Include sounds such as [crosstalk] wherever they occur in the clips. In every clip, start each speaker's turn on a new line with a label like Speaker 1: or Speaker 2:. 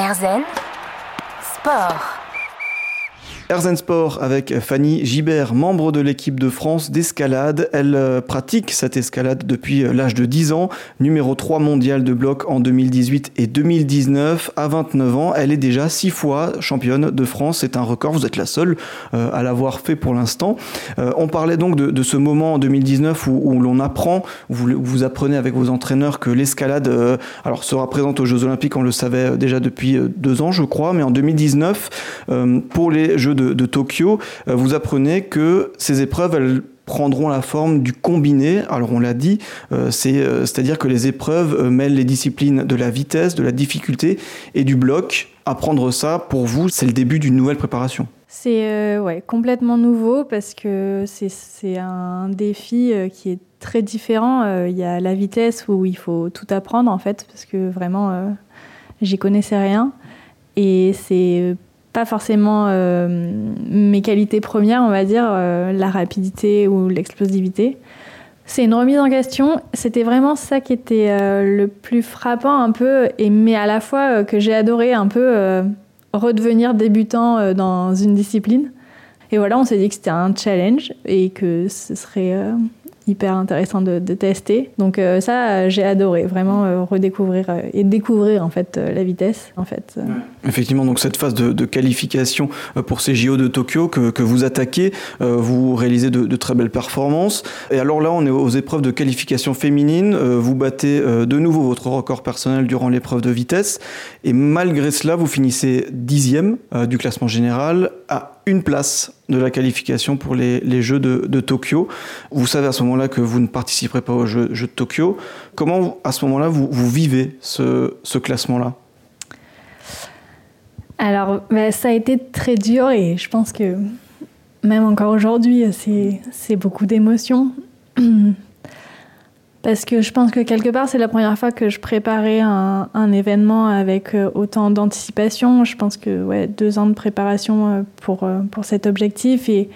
Speaker 1: Erzen Sport.
Speaker 2: Erzen Sport avec Fanny Gibert, membre de l'équipe de France d'escalade. Elle euh, pratique cette escalade depuis euh, l'âge de 10 ans, numéro 3 mondial de bloc en 2018 et 2019. À 29 ans, elle est déjà 6 fois championne de France. C'est un record, vous êtes la seule euh, à l'avoir fait pour l'instant. On parlait donc de, ce moment en 2019 où, l'on apprend, vous, vous, apprenez avec vos entraîneurs que l'escalade alors sera présente aux Jeux Olympiques, on le savait déjà depuis deux ans je crois, mais en 2019, pour les Jeux de, Tokyo, euh, vous apprenez que ces épreuves, elles prendront la forme du combiné. Alors on l'a dit, euh, euh, c'est-à-dire que les épreuves mêlent les disciplines de la vitesse, de la difficulté et du bloc. Apprendre ça, pour vous, c'est le début d'une nouvelle préparation.
Speaker 3: C'est ouais, complètement nouveau parce que c'est un défi qui est très différent. Il y a la vitesse où il faut tout apprendre en fait parce que vraiment j'y connaissais rien. Et c'est pas forcément euh, mes qualités premières, on va dire, euh, la rapidité ou l'explosivité. C'est une remise en question. C'était vraiment ça qui était euh, le plus frappant un peu, mais à la fois que j'ai adoré un peu redevenir débutant dans une discipline. Et voilà, on s'est dit que c'était un challenge et que ce serait hyper intéressant de, tester. Donc euh, ça, j'ai adoré vraiment euh, redécouvrir euh, et découvrir en fait la vitesse. En fait.
Speaker 2: Effectivement, donc cette phase de, qualification pour ces JO de Tokyo que, que vous attaquez, vous réalisez de, très belles performances. Et alors là, on est aux épreuves de qualification féminine. vous battez de nouveau votre record personnel durant l'épreuve de vitesse. Et malgré cela, vous finissez dixième du classement général à place de la qualification pour les, Jeux de, Tokyo. Vous savez à ce moment-là que vous ne participerez pas aux Jeux, de Tokyo. Comment, à ce moment-là, vous, vivez ce, classement-là?
Speaker 3: Alors, bah, ça a été très dur et je pense que même encore aujourd'hui, c'est beaucoup d'émotions. [clears throat] Parce que je pense que quelque part, c'est la première fois que je préparais un, événement avec euh, autant d'anticipation. Je pense que ouais, deux ans de préparation euh, pour, euh, pour cet objectif. Et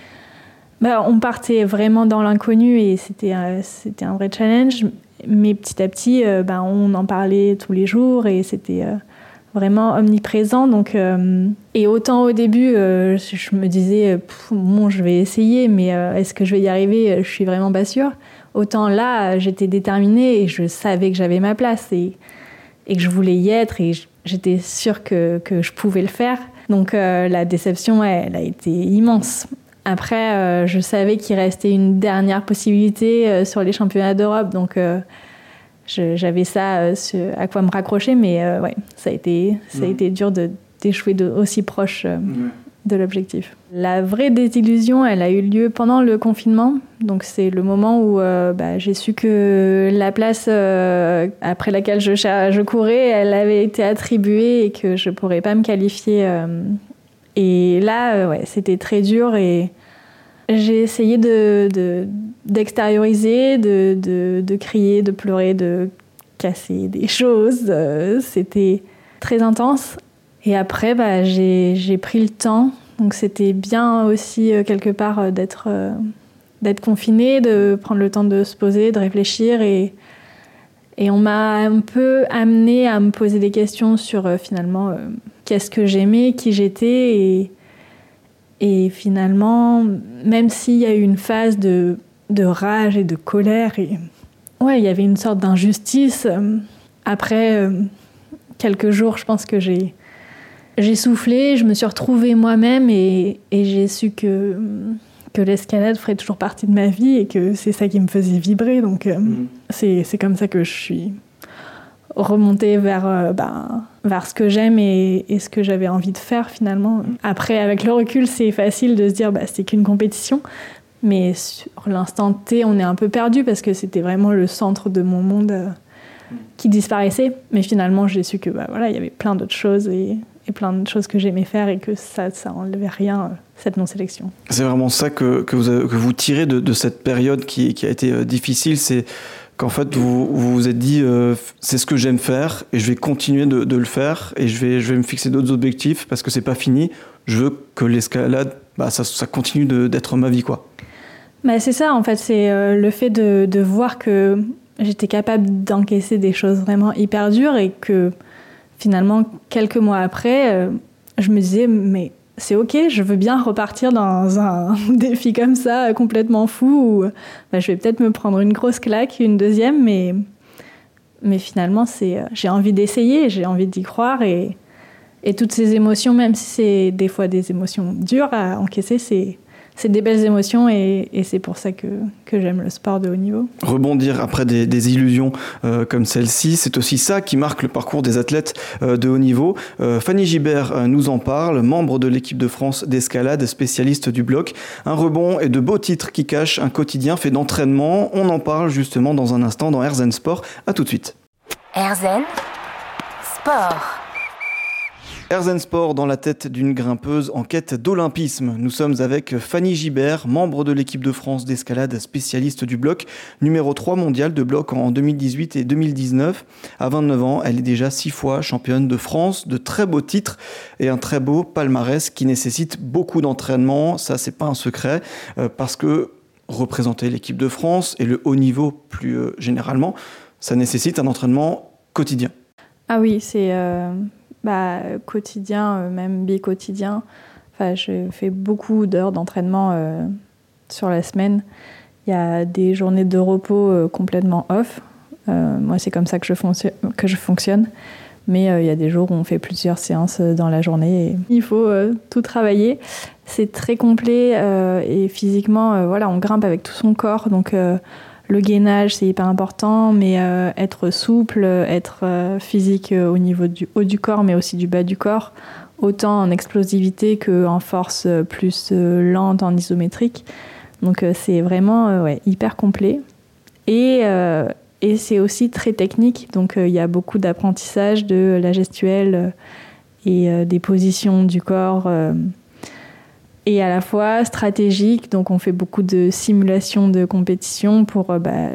Speaker 3: bah, on partait vraiment dans l'inconnu et c'était c'était un vrai challenge. Mais petit à petit, bah, on en parlait tous les jours et c'était vraiment omniprésent. Donc, et autant au début, je me disais, bon, je vais essayer, mais est-ce que je vais y arriver? Je suis vraiment pas sûre. Autant là, j'étais déterminée et je savais que j'avais ma place et, que je voulais y être et j'étais sûre que, que, je pouvais le faire. Donc euh, la déception, elle a été immense. Après, euh, je savais qu'il restait une dernière possibilité euh, sur les championnats d'Europe, donc j'avais ça à quoi me raccrocher, mais ouais, ça a été, ça a mmh. été dur d'échouer aussi proche de l'objectif. La vraie désillusion, elle a eu lieu pendant le confinement. Donc c'est le moment où euh, bah, j'ai su que la place euh, après laquelle je, je, courais, elle avait été attribuée et que je pourrais pas me qualifier. Euh. et là, ouais, c'était très dur et j'ai essayé de, d'extérioriser, de, de, de, crier, de pleurer, de casser des [laughs] choses. c'était très intense. Et après, bah, j'ai pris le temps. Donc c'était bien aussi euh, quelque part euh, d'être euh, d'être confiné, de prendre le temps de se poser, de réfléchir. Et, et on m'a un peu amené à me poser des questions sur finalement qu'est-ce que j'aimais, qui j'étais. Et finalement, même s'il y a eu une phase de, de rage et de colère, et ouais, il y avait une sorte d'injustice. Après quelques jours, je pense que j'ai j'ai soufflé, je me suis retrouvée moi-même et, j'ai su que, que l'escalade ferait toujours partie de ma vie et que c'est ça qui me faisait vibrer. Donc euh, mm. c'est comme ça que je suis remontée vers, euh, ben, vers ce que j'aime et, ce que j'avais envie de faire finalement. Mm. Après, avec le recul, c'est facile de se dire bah, c'est qu'une compétition. Mais sur l'instant T, on est un peu perdu parce que c'était vraiment le centre de mon monde euh, mm. qui disparaissait. Mais finalement, j'ai su que bah, voilà, il y avait plein d'autres choses et et plein de choses que j'aimais faire et que ça, ça enlevait rien, euh, cette non-sélection.
Speaker 2: C'est vraiment ça que, que, vous, que vous tirez de, de, cette période qui, qui a été euh, difficile, c'est qu'en fait vous, vous êtes dit euh, c'est ce que j'aime faire et je vais continuer de, le faire et je vais, je vais me fixer d'autres objectifs parce que c'est pas fini. Je veux que l'escalade, bah, ça, ça continue d'être ma vie quoi.
Speaker 3: Bah, c'est ça en fait, c'est le fait de, de voir que j'étais capable d'encaisser des choses vraiment hyper dures et que finalement, quelques mois après, je me disais, mais c'est ok, je veux bien repartir dans un [laughs] défi comme ça, complètement fou, où bah, je vais peut-être me prendre une grosse claque, une deuxième, mais, mais finalement, c'est, j'ai envie d'essayer, j'ai envie d'y croire, et, et toutes ces émotions, même si c'est des fois des émotions dures à encaisser, c'est, c'est des belles émotions et, c'est pour ça que, que j'aime le sport de haut niveau.
Speaker 2: Rebondir après des, illusions euh, comme celle-ci, c'est aussi ça qui marque le parcours des athlètes euh, de haut niveau. Euh, Fanny Gibert nous en parle, membre de l'équipe de France d'escalade, spécialiste du bloc. Un rebond et de beaux titres qui cachent un quotidien fait d'entraînement. On en parle justement dans un instant dans Herzen Sport. A tout de suite.
Speaker 1: Herzen Sport.
Speaker 2: Herzen Sport dans la tête d'une grimpeuse en quête d'olympisme. Nous sommes avec Fanny Gibert, membre de l'équipe de France d'escalade spécialiste du bloc, numéro 3 mondial de bloc en 2018 et 2019. À 29 ans, elle est déjà six fois championne de France, de très beaux titres et un très beau palmarès qui nécessite beaucoup d'entraînement. Ça, c'est pas un secret euh, parce que représenter l'équipe de France et le haut niveau plus euh, généralement, ça nécessite un entraînement quotidien.
Speaker 3: Ah oui, c'est euh, bah, quotidien, euh, même bi-quotidien. Enfin, je fais beaucoup d'heures d'entraînement euh, sur la semaine. Il y a des journées de repos euh, complètement off. moi, c'est comme ça que je, que je fonctionne. Mais il y a des jours où on fait plusieurs séances dans la journée. Il faut tout travailler. C'est très complet et physiquement, voilà, on grimpe avec tout son corps. Donc, le gainage, c'est hyper important, mais euh, être souple, être euh, physique euh, au niveau du haut du corps, mais aussi du bas du corps, autant en explosivité qu'en force plus lente, en isométrique. Donc c'est vraiment hyper complet. Et, et c'est aussi très technique, donc il y a beaucoup d'apprentissage de la gestuelle et des positions du corps et à la fois stratégique. Donc on fait beaucoup de simulations de compétition pour euh, bah,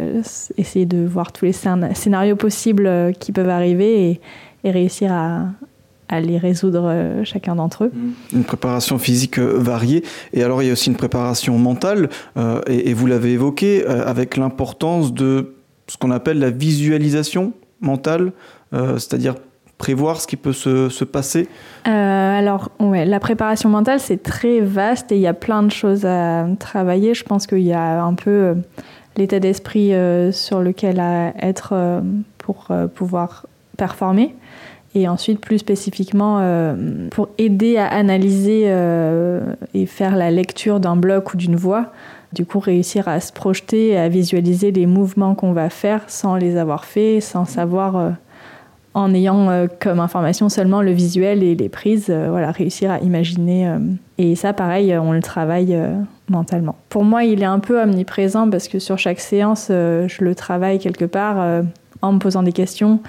Speaker 3: essayer de voir tous les scénarios possibles euh, qui peuvent arriver et, réussir à, les résoudre euh, chacun d'entre eux.
Speaker 2: Mmh. Une préparation physique variée. Et alors il y a aussi une préparation mentale, et, vous l'avez évoqué, avec l'importance de ce qu'on appelle la visualisation mentale, c'est-à-dire prévoir ce qui peut se, se passer
Speaker 3: euh, Alors, ouais, la préparation mentale, c'est très vaste et il y a plein de choses à travailler. Je pense qu'il y a un peu euh, l'état d'esprit euh, sur lequel à être pour pouvoir performer. Et ensuite, plus spécifiquement, pour aider à analyser et faire la lecture d'un bloc ou d'une voix, du coup réussir à se projeter, à visualiser les mouvements qu'on va faire sans les avoir faits, sans savoir en ayant euh, comme information seulement le visuel et les prises, euh, voilà, réussir à imaginer. Euh, et ça, pareil, on le travaille mentalement. Pour moi, il est un peu omniprésent parce que sur chaque séance, je le travaille quelque part en me posant des questions,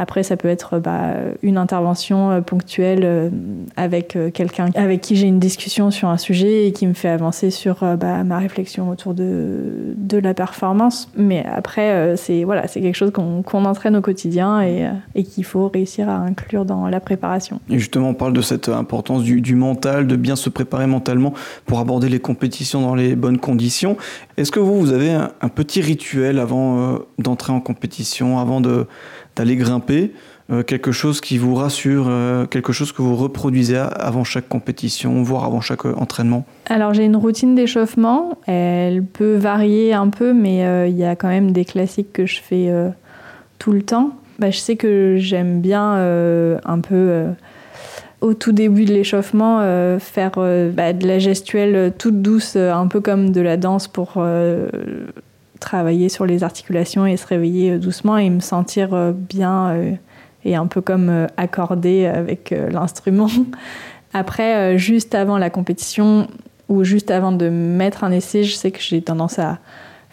Speaker 3: après, ça peut être bah, une intervention euh, ponctuelle euh, avec euh, quelqu'un avec qui j'ai une discussion sur un sujet et qui me fait avancer sur bah, ma réflexion autour de, la performance. Mais après, c'est voilà, quelque chose qu'on entraîne au quotidien et, qu'il faut réussir à inclure dans la préparation.
Speaker 2: Et justement, on parle de cette importance du, mental, de bien se préparer mentalement pour aborder les compétitions dans les bonnes conditions. Est-ce que vous, vous avez un petit rituel avant d'entrer en compétition, avant de d'aller grimper, euh, quelque chose qui vous rassure, euh, quelque chose que vous reproduisez avant chaque compétition, voire avant chaque euh, entraînement
Speaker 3: Alors j'ai une routine d'échauffement, elle peut varier un peu, mais il y a quand même des classiques que je fais tout le temps. Bah, je sais que j'aime bien un peu au tout début de l'échauffement, faire bah, de la gestuelle toute douce, un peu comme de la danse pour travailler sur les articulations et se réveiller euh, doucement et me sentir euh, bien euh, et un peu comme accordé avec l'instrument. [laughs] Après, juste avant la compétition ou juste avant de mettre un essai, je sais que j'ai tendance à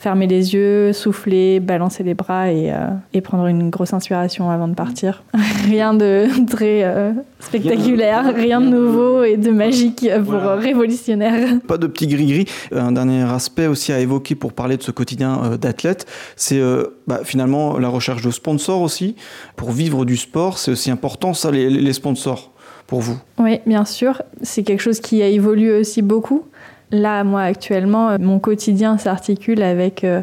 Speaker 3: fermer les yeux, souffler, balancer les bras et, euh, et prendre une grosse inspiration avant de partir. [laughs] rien de très euh, spectaculaire, rien, de nouveau et de magique pour révolutionnaire.
Speaker 2: Pas de petit gris-gris. Un dernier aspect aussi à évoquer pour parler de ce quotidien euh, d'athlète, c'est bah, finalement la recherche de sponsors aussi. Pour vivre du sport, c'est aussi important ça, les, les sponsors pour vous.
Speaker 3: Oui, bien sûr. C'est quelque chose qui a évolué aussi beaucoup. Là, moi, actuellement, euh, mon quotidien s'articule avec euh,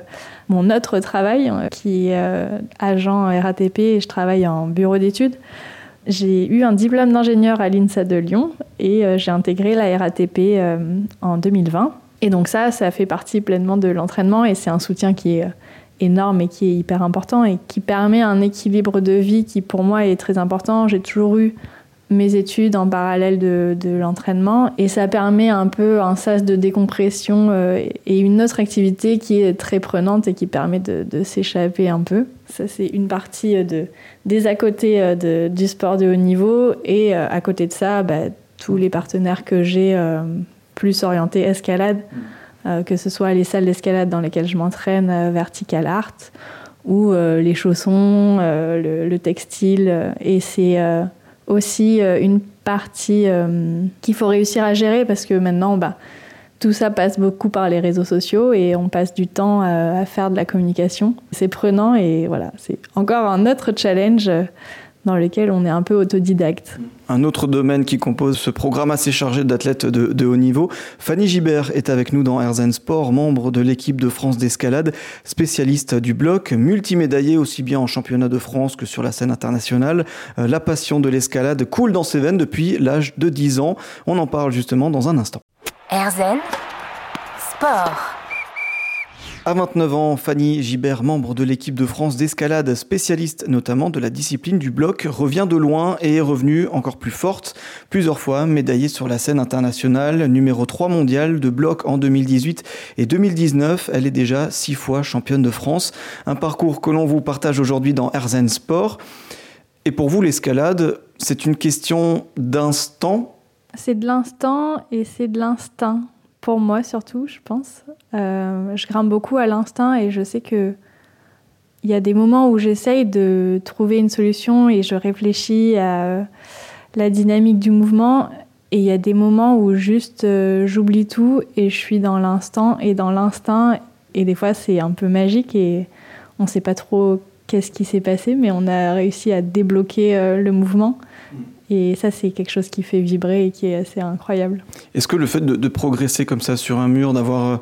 Speaker 3: mon autre travail, euh, qui est agent RATP, et je travaille en bureau d'études. J'ai eu un diplôme d'ingénieur à l'INSA de Lyon et j'ai intégré la RATP en 2020. Et donc ça, ça fait partie pleinement de l'entraînement et c'est un soutien qui est énorme et qui est hyper important et qui permet un équilibre de vie qui pour moi est très important. J'ai toujours eu mes études en parallèle de, l'entraînement et ça permet un peu un sas de décompression euh, et une autre activité qui est très prenante et qui permet de, s'échapper un peu. Ça c'est une partie de, des à côté euh, de, du sport de haut niveau et euh, à côté de ça, bah, tous les partenaires que j'ai plus orientés escalade, que ce soit les salles d'escalade dans lesquelles je m'entraîne, Vertical Art, ou les chaussons, le, le, textile. et c'est aussi euh, une partie euh, qu'il faut réussir à gérer parce que maintenant, bah, tout ça passe beaucoup par les réseaux sociaux et on passe du temps euh, à faire de la communication. C'est prenant et voilà, c'est encore un autre challenge dans lequel on est un peu autodidacte.
Speaker 2: Un autre domaine qui compose ce programme assez chargé d'athlètes de, haut niveau. Fanny Gibert est avec nous dans Herzen Sport, membre de l'équipe de France d'escalade, spécialiste du bloc, multimédaillée aussi bien en championnat de France que sur la scène internationale. Euh, la passion de l'escalade coule dans ses veines depuis l'âge de 10 ans. On en parle justement dans un instant.
Speaker 1: Herzen Sport.
Speaker 2: À 29 ans, Fanny Gibert, membre de l'équipe de France d'escalade, spécialiste notamment de la discipline du bloc, revient de loin et est revenue encore plus forte. Plusieurs fois médaillée sur la scène internationale, numéro 3 mondial de bloc en 2018 et 2019. Elle est déjà six fois championne de France. Un parcours que l'on vous partage aujourd'hui dans Herzen Sport. Et pour vous, l'escalade, c'est une question d'instant
Speaker 3: C'est de l'instant et c'est de l'instinct pour moi surtout, je pense. Euh, je grimpe beaucoup à l'instinct et je sais que il y a des moments où j'essaye de trouver une solution et je réfléchis à la dynamique du mouvement. Et il y a des moments où juste euh, j'oublie tout et je suis dans l'instant et dans l'instinct. Et des fois, c'est un peu magique et on ne sait pas trop qu'est-ce qui s'est passé, mais on a réussi à débloquer euh, le mouvement. Et ça, c'est quelque chose qui fait vibrer et qui est assez incroyable.
Speaker 2: Est-ce que le fait de, progresser comme ça sur un mur, d'avoir euh,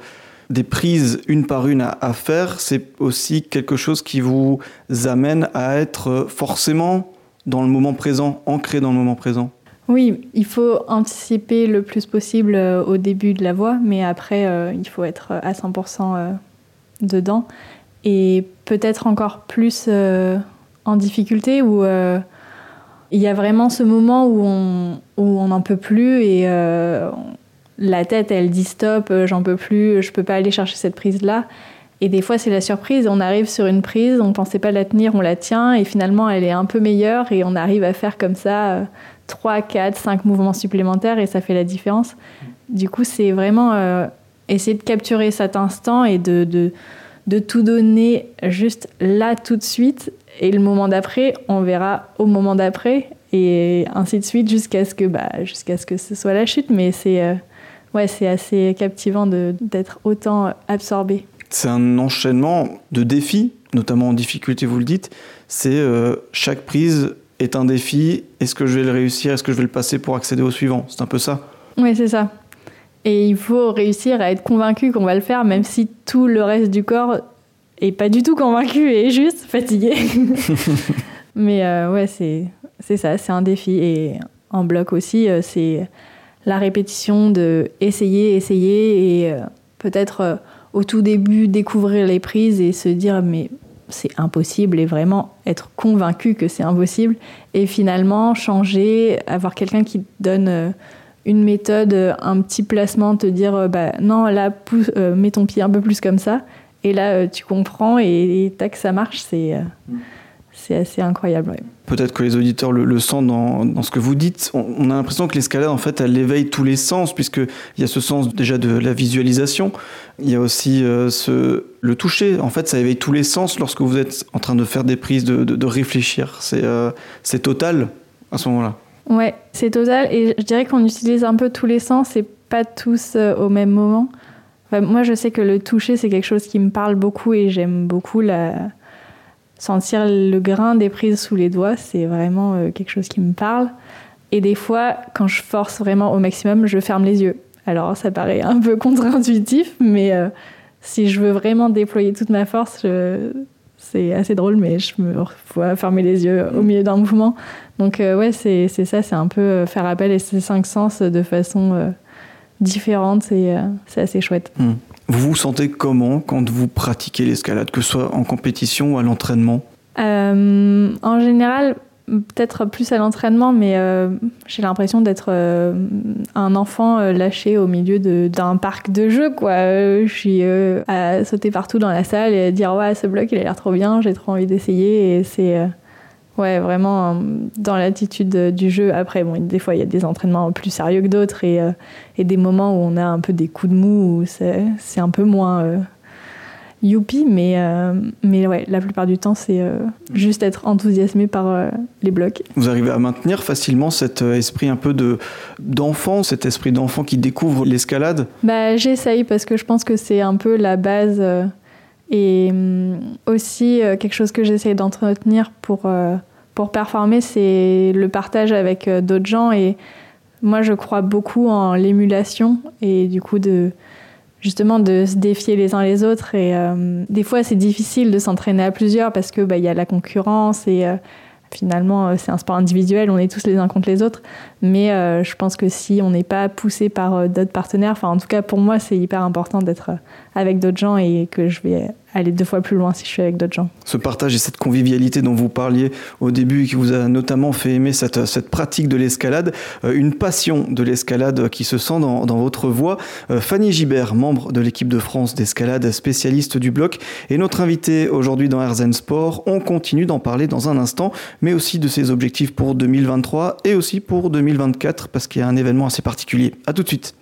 Speaker 2: des prises une par une à, faire, c'est aussi quelque chose qui vous amène à être euh, forcément dans le moment présent, ancré dans le moment présent?
Speaker 3: Oui, il faut anticiper le plus possible euh, au début de la voie, mais après, il faut être à 100% dedans. Et peut-être encore plus en difficulté ou il y a vraiment ce moment où on n'en peut plus et euh, la tête, elle dit stop, euh, j'en peux plus, je peux pas aller chercher cette prise-là. Et des fois, c'est la surprise. On arrive sur une prise, on pensait pas la tenir, on la tient, et finalement, elle est un peu meilleure, et on arrive à faire comme ça 3, 4, 5 mouvements supplémentaires, et ça fait la différence. Du coup, c'est vraiment euh, essayer de capturer cet instant et de, de tout donner juste là, tout de suite, et le moment d'après, on verra au moment d'après, et ainsi de suite jusqu'à ce que, bah, jusqu'à ce que ce soit la chute. Mais c'est euh, ouais, c'est assez captivant d'être autant absorbé.
Speaker 2: C'est un enchaînement de défis, notamment en difficulté, vous le dites. C'est euh, chaque prise est un défi. Est-ce que je vais le réussir? Est-ce que je vais le passer pour accéder au suivant? C'est un peu ça
Speaker 3: Oui, c'est ça. Et il faut réussir à être convaincu qu'on va le faire, même si tout le reste du corps et pas du tout convaincu et juste fatigué. [laughs] Mais euh, ouais, c'est, c'est ça, c'est un défi. Et en bloc aussi, euh, c'est la répétition de essayer, essayer et euh, peut-être au tout début découvrir les prises et se dire mais c'est impossible et vraiment être convaincu que c'est impossible et finalement changer, avoir quelqu'un qui donne une méthode, un petit placement, te dire bah non là pousse, mets ton pied un peu plus comme ça et là, euh, tu comprends et, tac, ça marche. C'est euh, c'est assez incroyable.
Speaker 2: Peut-être que les auditeurs le, sentent dans, dans, ce que vous dites. On, a l'impression que l'escalade, en fait, elle éveille tous les sens, puisqu'il y a ce sens déjà de la visualisation. Il y a aussi euh, ce, le toucher. En fait, ça éveille tous les sens lorsque vous êtes en train de faire des prises, de, de, réfléchir. C'est c'est total à ce moment-là.
Speaker 3: Ouais, c'est total. Et je dirais qu'on utilise un peu tous les sens et pas tous au même moment moi, je sais que le toucher, c'est quelque chose qui me parle beaucoup et j'aime beaucoup sentir le grain des prises sous les doigts. C'est vraiment euh, quelque chose qui me parle. Et des fois, quand je force vraiment au maximum, je ferme les yeux. Alors, ça paraît un peu contre-intuitif, mais euh, si je veux vraiment déployer toute ma force, c'est assez drôle, mais je me vois fermer les yeux au milieu d'un mouvement. Donc ouais, c'est ça, c'est un peu faire appel à ces cinq sens de façon différente et c'est assez chouette.
Speaker 2: Hmm. Vous vous sentez comment quand vous pratiquez l'escalade, que ce soit en compétition ou à l'entraînement?
Speaker 3: En général, peut-être plus à l'entraînement, mais euh, j'ai l'impression d'être euh, un enfant euh, lâché au milieu d'un parc de jeux. Quoi. je suis à sauter partout dans la salle et à dire ouais, ce bloc il a l'air trop bien, j'ai trop envie d'essayer. Et c'est ouais, vraiment dans l'attitude du jeu. Après, bon, des fois il y a des entraînements plus sérieux que d'autres et, et, des moments où on a un peu des coups de mou où c'est un peu moins youpi, mais, euh, mais ouais, la plupart du temps, c'est euh, juste être enthousiasmé par euh, les blocs.
Speaker 2: Vous arrivez à maintenir facilement cet esprit un peu de, d'enfant, cet esprit d'enfant qui découvre l'escalade?
Speaker 3: Bah, J'essaye parce que je pense que c'est un peu la base et aussi quelque chose que j'essaye d'entretenir pour, pour performer, c'est le partage avec d'autres gens et moi je crois beaucoup en l'émulation et du coup justement de se défier les uns les autres. Et euh, des fois, c'est difficile de s'entraîner à plusieurs parce que bah, y a la concurrence et euh, finalement, euh, c'est un sport individuel, on est tous les uns contre les autres. Mais je pense que si on n'est pas poussé par d'autres partenaires, enfin en tout cas pour moi, c'est hyper important d'être avec d'autres gens et que je vais aller deux fois plus loin si je suis avec d'autres gens.
Speaker 2: Ce partage et cette convivialité dont vous parliez au début et qui vous a notamment fait aimer cette, pratique de l'escalade, euh, une passion de l'escalade qui se sent dans, dans votre voix. Euh, Fanny Gibert, membre de l'équipe de France d'escalade, spécialiste du bloc, est notre invitée aujourd'hui dans Herzen Sport. On continue d'en parler dans un instant, mais aussi de ses objectifs pour 2023 et aussi pour 2024 parce qu'il y a un événement assez particulier. À tout de suite.